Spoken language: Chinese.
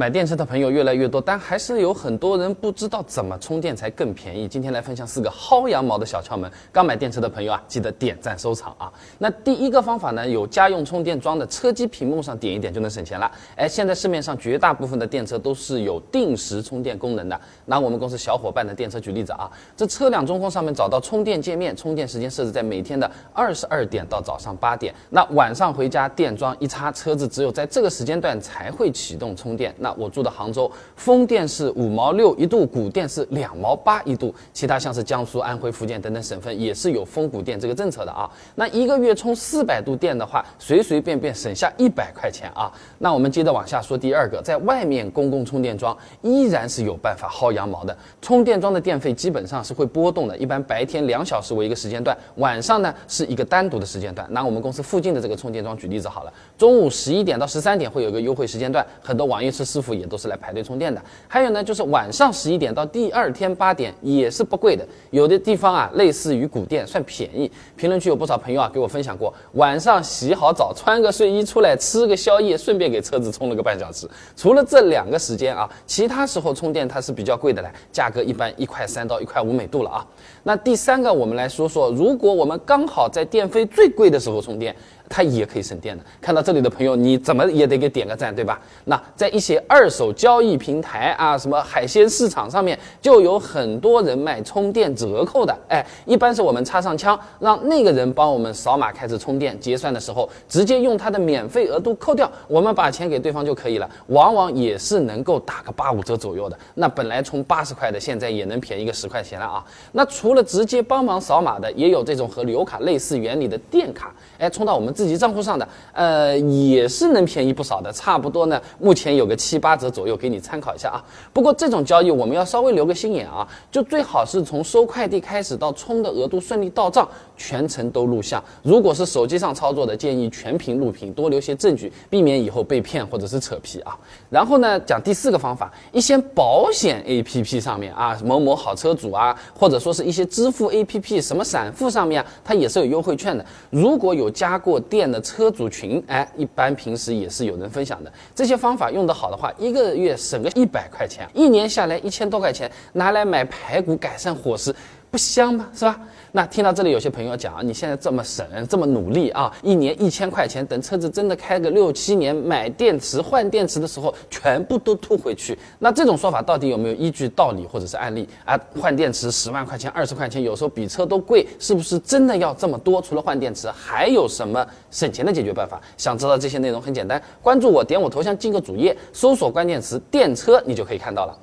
买电车的朋友越来越多，但还是有很多人不知道怎么充电才更便宜。今天来分享四个薅羊毛的小窍门。刚买电车的朋友啊，记得点赞收藏啊。那第一个方法呢，有家用充电桩的车机屏幕上点一点就能省钱了。哎，现在市面上绝大部分的电车都是有定时充电功能的。拿我们公司小伙伴的电车举例子啊，这车辆中控上面找到充电界面，充电时间设置在每天的二十二点到早上八点。那晚上回家电桩一插，车子只有在这个时间段才会启动充电。那我住的杭州，风电是五毛六一度，谷电是两毛八一度。其他像是江苏、安徽、福建等等省份也是有风谷电这个政策的啊。那一个月充四百度电的话，随随便便省下一百块钱啊。那我们接着往下说第二个，在外面公共充电桩依然是有办法薅羊毛的。充电桩的电费基本上是会波动的，一般白天两小时为一个时间段，晚上呢是一个单独的时间段。拿我们公司附近的这个充电桩举例子好了，中午十一点到十三点会有一个优惠时间段，很多网约车师傅也都是来排队充电的。还有呢，就是晚上十一点到第二天八点也是不贵的。有的地方啊，类似于古店算便宜。评论区有不少朋友啊给我分享过，晚上洗好澡，穿个睡衣出来吃个宵夜，顺便给车子充了个半小时。除了这两个时间啊，其他时候充电它是比较贵的嘞，价格一般一块三到一块五每度了啊。那第三个，我们来说说，如果我们刚好在电费最贵的时候充电。它也可以省电的。看到这里的朋友，你怎么也得给点个赞，对吧？那在一些二手交易平台啊，什么海鲜市场上面，就有很多人卖充电折扣的。哎，一般是我们插上枪，让那个人帮我们扫码开始充电，结算的时候直接用他的免费额度扣掉，我们把钱给对方就可以了。往往也是能够打个八五折左右的。那本来充八十块的，现在也能便宜个十块钱了啊。那除了直接帮忙扫码的，也有这种和流卡类似原理的电卡，哎，充到我们。自己账户上的，呃，也是能便宜不少的，差不多呢。目前有个七八折左右，给你参考一下啊。不过这种交易我们要稍微留个心眼啊，就最好是从收快递开始到充的额度顺利到账，全程都录像。如果是手机上操作的，建议全屏录屏，多留些证据，避免以后被骗或者是扯皮啊。然后呢，讲第四个方法，一些保险 APP 上面啊，某某好车主啊，或者说是一些支付 APP，什么闪付上面啊，它也是有优惠券的。如果有加过。店的车主群，哎，一般平时也是有人分享的。这些方法用得好的话，一个月省个一百块钱，一年下来一千多块钱，拿来买排骨改善伙食。不香吗？是吧？那听到这里，有些朋友讲啊，你现在这么省，这么努力啊，一年一千块钱，等车子真的开个六七年，买电池换电池的时候，全部都吐回去。那这种说法到底有没有依据、道理或者是案例啊？换电池十万块钱、二十块钱，有时候比车都贵，是不是真的要这么多？除了换电池，还有什么省钱的解决办法？想知道这些内容很简单，关注我，点我头像进个主页，搜索关键词电车，你就可以看到了。